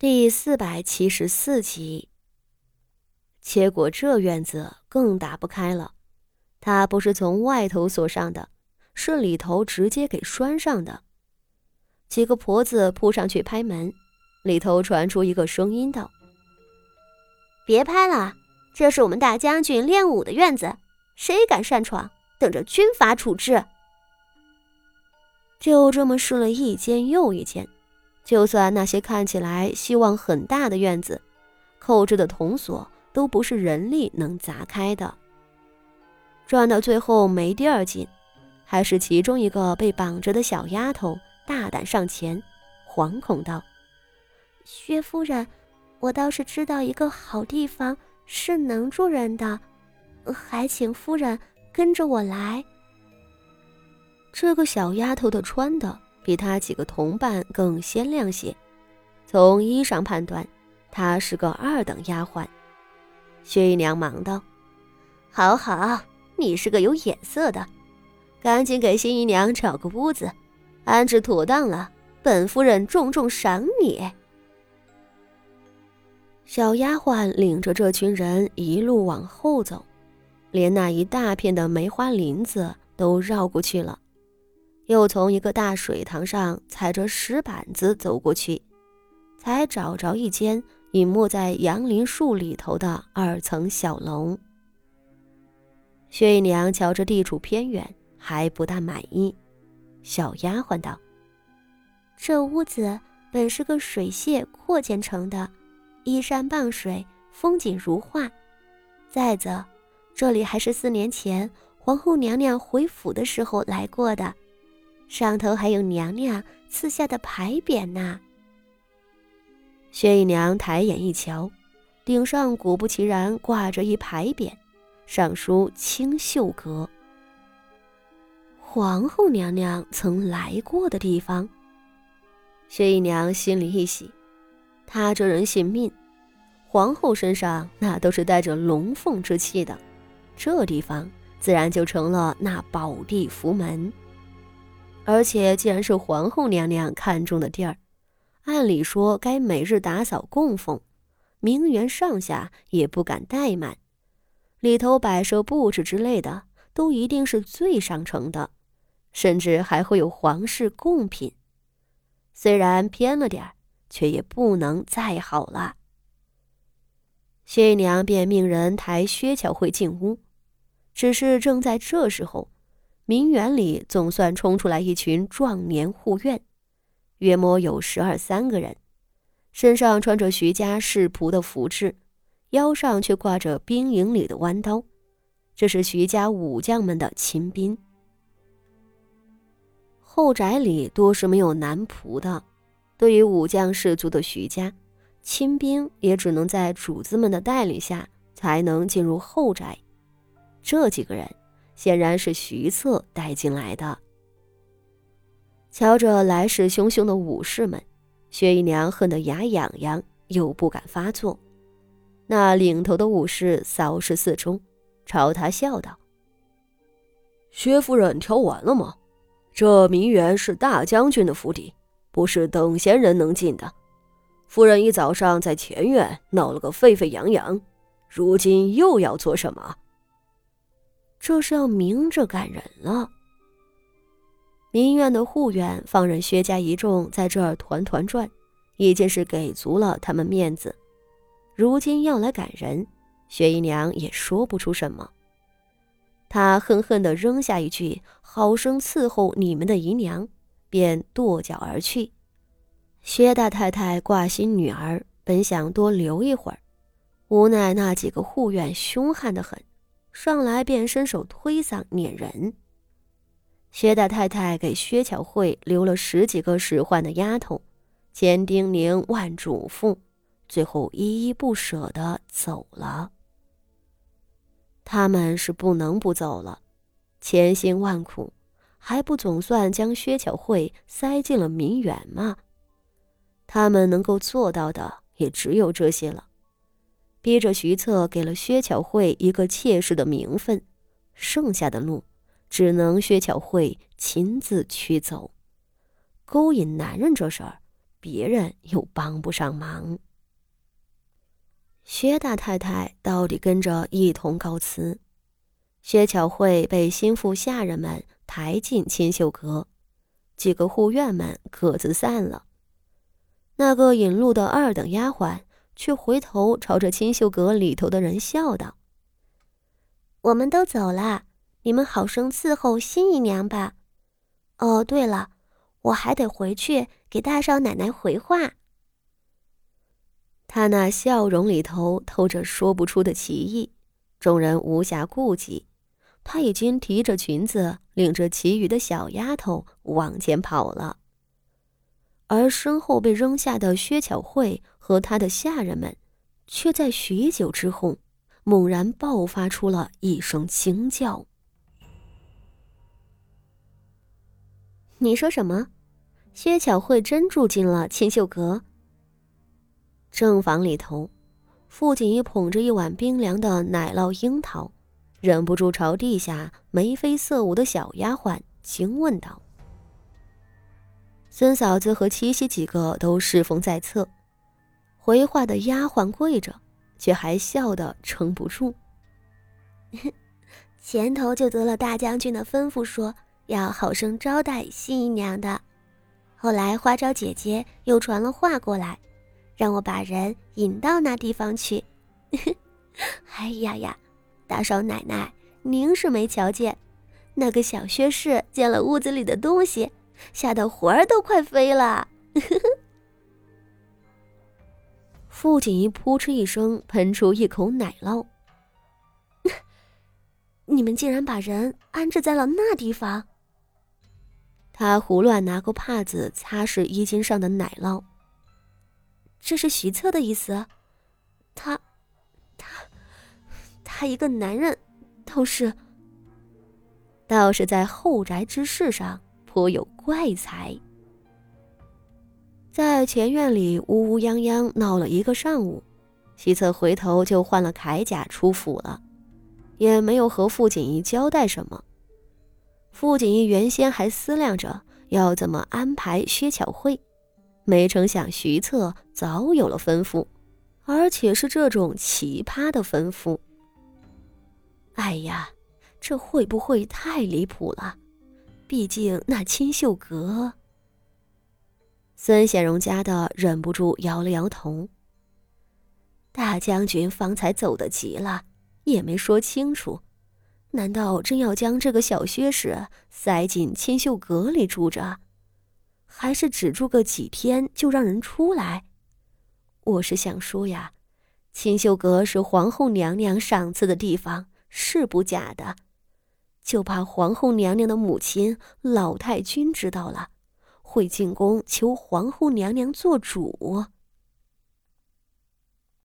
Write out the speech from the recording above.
第四百七十四集。结果这院子更打不开了，它不是从外头锁上的，是里头直接给拴上的。几个婆子扑上去拍门，里头传出一个声音道：“别拍了，这是我们大将军练武的院子，谁敢擅闯，等着军法处置。”就这么试了一间又一间。就算那些看起来希望很大的院子，扣着的铜锁都不是人力能砸开的。转到最后没地儿进，还是其中一个被绑着的小丫头大胆上前，惶恐道：“薛夫人，我倒是知道一个好地方是能住人的，还请夫人跟着我来。”这个小丫头的穿的。比他几个同伴更鲜亮些，从衣裳判断，她是个二等丫鬟。薛姨娘忙道：“好好，你是个有眼色的，赶紧给新姨娘找个屋子，安置妥当了，本夫人重重赏你。”小丫鬟领着这群人一路往后走，连那一大片的梅花林子都绕过去了。又从一个大水塘上踩着石板子走过去，才找着一间隐没在杨林树里头的二层小楼。薛姨娘瞧着地处偏远，还不大满意。小丫鬟道：“这屋子本是个水榭扩建成的，依山傍水，风景如画。再则，这里还是四年前皇后娘娘回府的时候来过的。”上头还有娘娘赐下的牌匾呢。薛姨娘抬眼一瞧，顶上果不其然挂着一牌匾，上书“清秀阁”。皇后娘娘曾来过的地方。薛姨娘心里一喜，她这人信命，皇后身上那都是带着龙凤之气的，这地方自然就成了那宝地福门。而且，既然是皇后娘娘看中的地儿，按理说该每日打扫供奉，名媛上下也不敢怠慢，里头摆设布置之类的都一定是最上乘的，甚至还会有皇室贡品。虽然偏了点儿，却也不能再好了。薛姨娘便命人抬薛巧慧进屋，只是正在这时候。名园里总算冲出来一群壮年护院，约摸有十二三个人，身上穿着徐家侍仆的服饰，腰上却挂着兵营里的弯刀，这是徐家武将们的亲兵。后宅里多是没有男仆的，对于武将士族的徐家，亲兵也只能在主子们的带领下才能进入后宅。这几个人。显然是徐策带进来的。瞧着来势汹汹的武士们，薛姨娘恨得牙痒痒，又不敢发作。那领头的武士扫视四周，朝他笑道：“薛夫人挑完了吗？这名园是大将军的府邸，不是等闲人能进的。夫人一早上在前院闹了个沸沸扬扬，如今又要做什么？”这是要明着赶人了。民院的护院放任薛家一众在这儿团团转，已经是给足了他们面子。如今要来赶人，薛姨娘也说不出什么。她恨恨地扔下一句“好生伺候你们的姨娘”，便跺脚而去。薛大太太挂心女儿，本想多留一会儿，无奈那几个护院凶悍得很。上来便伸手推搡撵人。薛大太太给薛巧慧留了十几个使唤的丫头，千叮咛万嘱咐，最后依依不舍的走了。他们是不能不走了，千辛万苦，还不总算将薛巧慧塞进了民园吗？他们能够做到的也只有这些了。逼着徐策给了薛巧慧一个妾室的名分，剩下的路只能薛巧慧亲自去走。勾引男人这事儿别人又帮不上忙。薛大太太到底跟着一同告辞，薛巧慧被心腹下人们抬进清秀阁，几个护院们各自散了。那个引路的二等丫鬟却回头朝着清秀阁里头的人笑道：“我们都走了，你们好生伺候新姨娘吧。哦，对了，我还得回去给大少奶奶回话。”他那笑容里头透着说不出的奇异，众人无暇顾及。他已经提着裙子，领着其余的小丫头往前跑了。而身后被扔下的薛巧慧和他的下人们，却在许久之后，猛然爆发出了一声惊叫。你说什么？薛巧慧真住进了清秀阁？正房里头，傅锦衣捧着一碗冰凉的奶酪樱桃，忍不住朝地下眉飞色舞的小丫鬟惊问道。孙嫂子和七夕几个都侍奉在侧，回话的丫鬟跪着，却还笑得撑不住。前头就得了大将军的吩咐，说要好生招待新姨娘的。后来花招姐姐又传了话过来，让我把人引到那地方去。哎呀呀，大少奶奶，您是没瞧见，那个小薛氏见了屋子里的东西。吓得魂儿都快飞了！傅锦衣扑哧一声喷出一口奶酪。你们竟然把人安置在了那地方！他胡乱拿过帕子擦拭衣襟上的奶酪。这是徐策的意思？他，他，他一个男人，倒是，倒是在后宅之事上。颇有怪才，在前院里呜呜泱泱闹了一个上午，西侧回头就换了铠甲出府了，也没有和傅锦衣交代什么。傅锦衣原先还思量着要怎么安排薛巧慧，没成想徐策早有了吩咐，而且是这种奇葩的吩咐。哎呀，这会不会太离谱了？毕竟那清秀阁，孙显荣家的忍不住摇了摇头。大将军方才走得急了，也没说清楚，难道真要将这个小薛氏塞进清秀阁里住着，还是只住个几天就让人出来？我是想说呀，清秀阁是皇后娘娘赏赐的地方，是不假的。就怕皇后娘娘的母亲老太君知道了，会进宫求皇后娘娘做主。